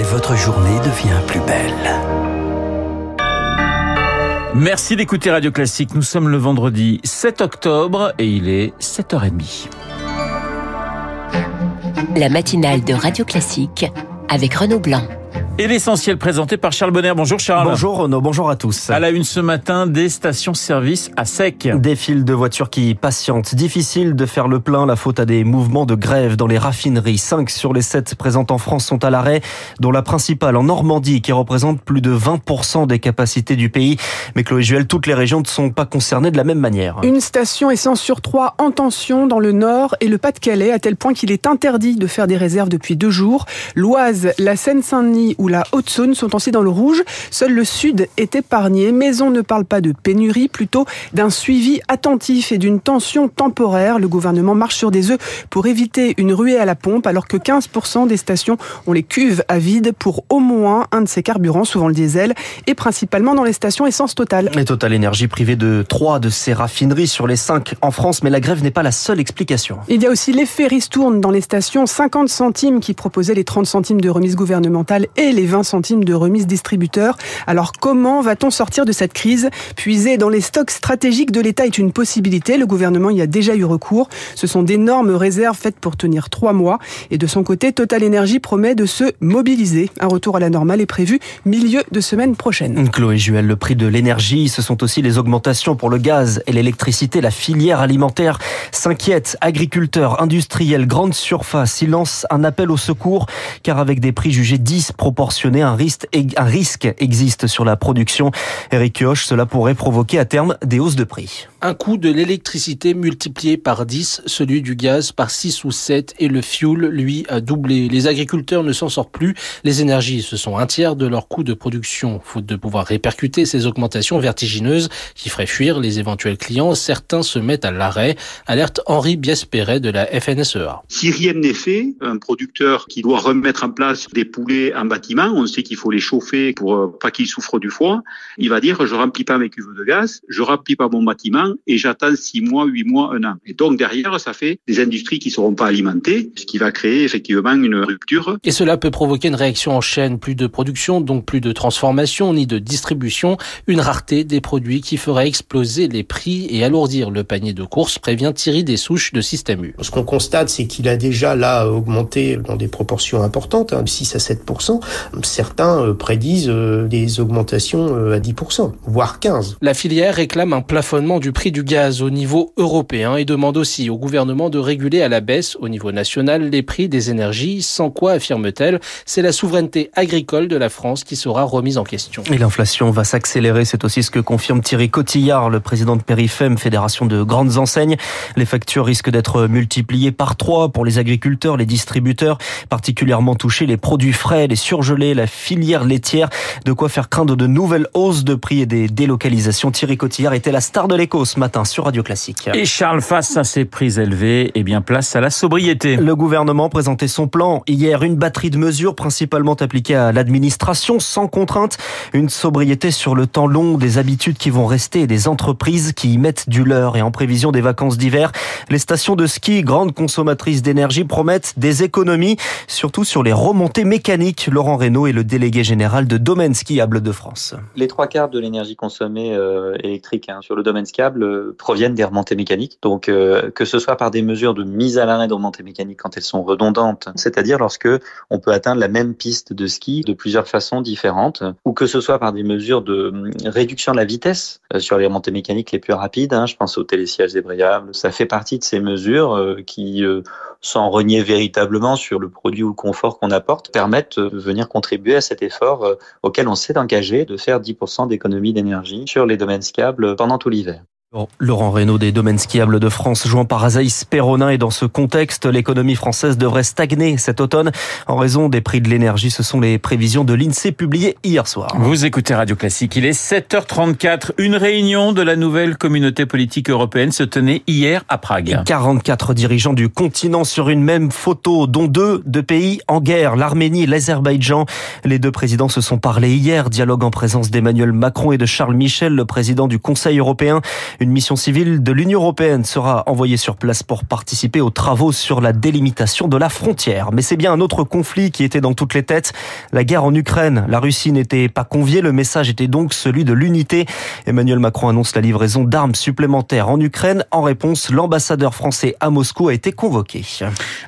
et votre journée devient plus belle. Merci d'écouter Radio Classique. Nous sommes le vendredi 7 octobre et il est 7h30. La matinale de Radio Classique avec Renaud Blanc. Et l'essentiel présenté par Charles Bonner. Bonjour Charles. Bonjour Renaud, bonjour à tous. À la une ce matin, des stations-service à sec. Des files de voitures qui patientent. Difficile de faire le plein, la faute à des mouvements de grève dans les raffineries. 5 sur les 7 présentes en France sont à l'arrêt, dont la principale en Normandie qui représente plus de 20% des capacités du pays. Mais Chloé Juel, toutes les régions ne sont pas concernées de la même manière. Une station essence sur trois en tension dans le Nord et le Pas-de-Calais, à tel point qu'il est interdit de faire des réserves depuis deux jours. L'Oise, la Seine-Saint-Denis ou la Haute-Saône sont aussi dans le rouge. Seul le sud est épargné, mais on ne parle pas de pénurie, plutôt d'un suivi attentif et d'une tension temporaire. Le gouvernement marche sur des œufs pour éviter une ruée à la pompe, alors que 15% des stations ont les cuves à vide pour au moins un de ces carburants, souvent le diesel, et principalement dans les stations essence totale. Et Total Énergie privée de trois de ses raffineries sur les cinq en France, mais la grève n'est pas la seule explication. Il y a aussi l'effet ristourne dans les stations, 50 centimes qui proposaient les 30 centimes de remise gouvernementale et les les 20 centimes de remise distributeur. Alors comment va-t-on sortir de cette crise? Puiser dans les stocks stratégiques de l'État est une possibilité. Le gouvernement y a déjà eu recours. Ce sont d'énormes réserves faites pour tenir trois mois. Et de son côté, Total Energy promet de se mobiliser. Un retour à la normale est prévu milieu de semaine prochaine. Chloé Juel, le prix de l'énergie, ce sont aussi les augmentations pour le gaz et l'électricité. La filière alimentaire s'inquiète. Agriculteurs, industriels, grandes surfaces, ils lancent un appel au secours car avec des prix jugés disproportionnés, un risque, un risque existe sur la production. Eric Kioch, cela pourrait provoquer à terme des hausses de prix. Un coût de l'électricité multiplié par 10, celui du gaz par 6 ou 7 et le fuel, lui, a doublé. Les agriculteurs ne s'en sortent plus. Les énergies, ce sont un tiers de leur coût de production. Faute de pouvoir répercuter ces augmentations vertigineuses qui feraient fuir les éventuels clients, certains se mettent à l'arrêt. Alerte Henri Biespéret de la FNSEA. Si rien n'est fait, un producteur qui doit remettre en place des poulets en bâtiment, on sait qu'il faut les chauffer pour euh, pas qu'ils souffrent du froid. Il va dire je remplis pas mes cuves de gaz, je remplis pas mon bâtiment et j'attends six mois, huit mois, un an. Et donc derrière, ça fait des industries qui seront pas alimentées, ce qui va créer effectivement une rupture. Et cela peut provoquer une réaction en chaîne, plus de production, donc plus de transformation ni de distribution, une rareté des produits qui ferait exploser les prix et alourdir le panier de courses, prévient Thierry Dessouches de Système U. Ce qu'on constate, c'est qu'il a déjà là augmenté dans des proportions importantes, 6 hein, à 7 Certains euh, prédisent euh, des augmentations euh, à 10%, voire 15%. La filière réclame un plafonnement du prix du gaz au niveau européen et demande aussi au gouvernement de réguler à la baisse au niveau national les prix des énergies, sans quoi, affirme-t-elle, c'est la souveraineté agricole de la France qui sera remise en question. Et l'inflation va s'accélérer, c'est aussi ce que confirme Thierry Cotillard, le président de Périfem, fédération de grandes enseignes. Les factures risquent d'être multipliées par trois pour les agriculteurs, les distributeurs, particulièrement touchés les produits frais, les surgelés la filière laitière. De quoi faire craindre de nouvelles hausses de prix et des délocalisations. Thierry Cotillard était la star de l'écho ce matin sur Radio Classique. Et Charles, face à ces prix élevés, eh bien place à la sobriété. Le gouvernement présentait son plan hier, une batterie de mesures principalement appliquées à l'administration sans contrainte, une sobriété sur le temps long, des habitudes qui vont rester et des entreprises qui y mettent du leur et en prévision des vacances d'hiver, les stations de ski, grandes consommatrices d'énergie, promettent des économies, surtout sur les remontées mécaniques. Laurent Reynaud est le délégué général de Domaine Skiable de France. Les trois quarts de l'énergie consommée euh, électrique hein, sur le domaine skiable euh, proviennent des remontées mécaniques. Donc, euh, que ce soit par des mesures de mise à l'arrêt de remontées mécaniques quand elles sont redondantes, c'est-à-dire lorsque on peut atteindre la même piste de ski de plusieurs façons différentes, ou que ce soit par des mesures de réduction de la vitesse sur les remontées mécaniques les plus rapides. Hein, je pense au télésiège débrayable. Ça fait partie de ces mesures qui, sans renier véritablement sur le produit ou le confort qu'on apporte, permettent de venir contribuer à cet effort euh, auquel on s'est engagé de faire 10% d'économie d'énergie sur les domaines skiables pendant tout l'hiver. Laurent Reynaud des domaines skiables de France, jouant par Azaïs Perronin. Et dans ce contexte, l'économie française devrait stagner cet automne en raison des prix de l'énergie. Ce sont les prévisions de l'INSEE publiées hier soir. Vous écoutez Radio Classique. Il est 7h34. Une réunion de la nouvelle communauté politique européenne se tenait hier à Prague. 44 dirigeants du continent sur une même photo, dont deux de pays en guerre, l'Arménie et l'Azerbaïdjan. Les deux présidents se sont parlé hier. Dialogue en présence d'Emmanuel Macron et de Charles Michel, le président du Conseil européen. Une mission civile de l'Union européenne sera envoyée sur place pour participer aux travaux sur la délimitation de la frontière. Mais c'est bien un autre conflit qui était dans toutes les têtes. La guerre en Ukraine. La Russie n'était pas conviée. Le message était donc celui de l'unité. Emmanuel Macron annonce la livraison d'armes supplémentaires en Ukraine. En réponse, l'ambassadeur français à Moscou a été convoqué.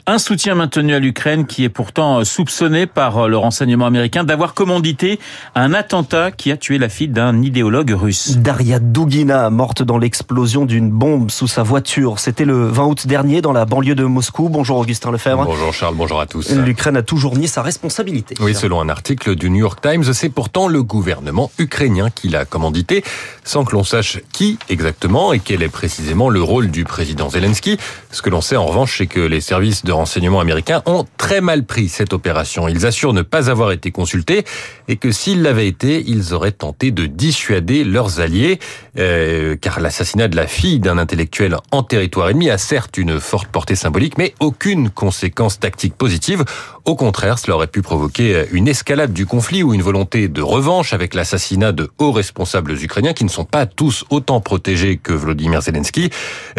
Un soutien maintenu à l'Ukraine qui est pourtant soupçonné par le renseignement américain d'avoir commandité un attentat qui a tué la fille d'un idéologue russe. Daria Dugina, morte dans l'explosion d'une bombe sous sa voiture. C'était le 20 août dernier dans la banlieue de Moscou. Bonjour Augustin Lefebvre. Bonjour Charles, bonjour à tous. L'Ukraine a toujours nié sa responsabilité. Oui, selon un article du New York Times, c'est pourtant le gouvernement ukrainien qui l'a commandité, sans que l'on sache qui exactement et quel est précisément le rôle du président Zelensky. Ce que l'on sait en revanche, c'est que les services de renseignement américains ont très mal pris cette opération. Ils assurent ne pas avoir été consultés et que s'ils l'avaient été, ils auraient tenté de dissuader leurs alliés, euh, car l'assassinat de la fille d'un intellectuel en territoire ennemi a certes une forte portée symbolique, mais aucune conséquence tactique positive. Au contraire, cela aurait pu provoquer une escalade du conflit ou une volonté de revanche avec l'assassinat de hauts responsables ukrainiens qui ne sont pas tous autant protégés que Volodymyr Zelensky.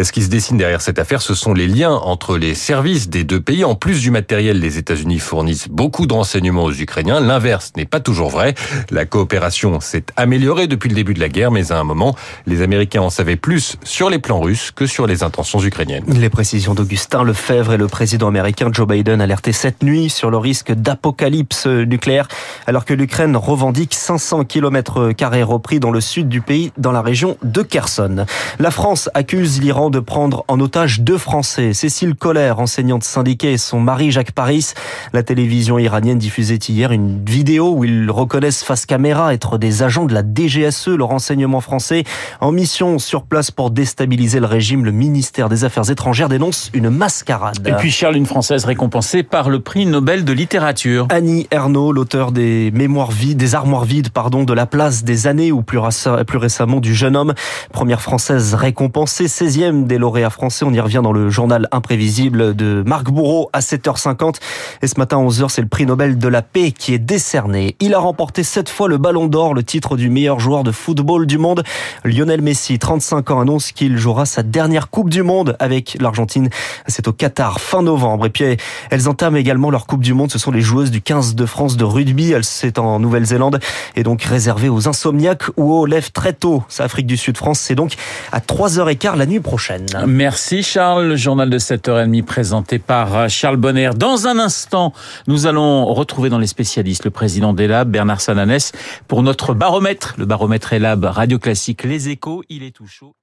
Ce qui se dessine derrière cette affaire, ce sont les liens entre les services des deux pays. En plus du matériel, les États-Unis fournissent beaucoup de renseignements aux Ukrainiens. L'inverse n'est pas toujours vrai. La coopération s'est améliorée depuis le début de la guerre, mais à un moment, les Américains en savaient plus sur les plans russes que sur les intentions ukrainiennes. Les précisions d'Augustin Lefebvre et le président américain Joe Biden alertaient cette nuit sur le risque d'apocalypse nucléaire, alors que l'Ukraine revendique 500 km carrés repris dans le sud du pays, dans la région de Kherson. La France accuse l'Iran de prendre en otage deux Français. Cécile Collère, enseignante syndiquée, et son mari Jacques Paris. La télévision iranienne diffusait hier une vidéo où ils reconnaissent face caméra être des agents de la DGSE, le renseignement français, en mission sur place pour déstabiliser le régime. Le ministère des Affaires étrangères dénonce une mascarade. Et puis Charles, une Française récompensée par le prix Nobel de littérature. Annie Ernaux, l'auteur des mémoires vides, des armoires vides, pardon, de la place des années ou plus, plus récemment du jeune homme. Première française récompensée, 16e des lauréats français. On y revient dans le journal imprévisible de Marc Bourreau à 7h50. Et ce matin à 11h, c'est le prix Nobel de la paix qui est décerné. Il a remporté sept fois le Ballon d'Or, le titre du meilleur joueur de football du monde. Lionel Messi, 35 ans, annonce qu'il jouera sa dernière Coupe du Monde avec l'Argentine. C'est au Qatar fin novembre. Et puis elles entament également leur Coupe du Monde. Ce sont les joueuses du 15 de France de rugby. C'est en Nouvelle-Zélande et donc réservé aux insomniaques ou aux lèvres très tôt. C'est Afrique du Sud-France. C'est donc à 3h15 la nuit prochaine. Merci Charles. Le journal de 7h30 présenté par Charles Bonner. Dans un instant, nous allons retrouver dans les spécialistes le président des Bernard Sananès, pour notre baromètre. Le baromètre Elab Radio Classique Les Échos. Il est tout chaud.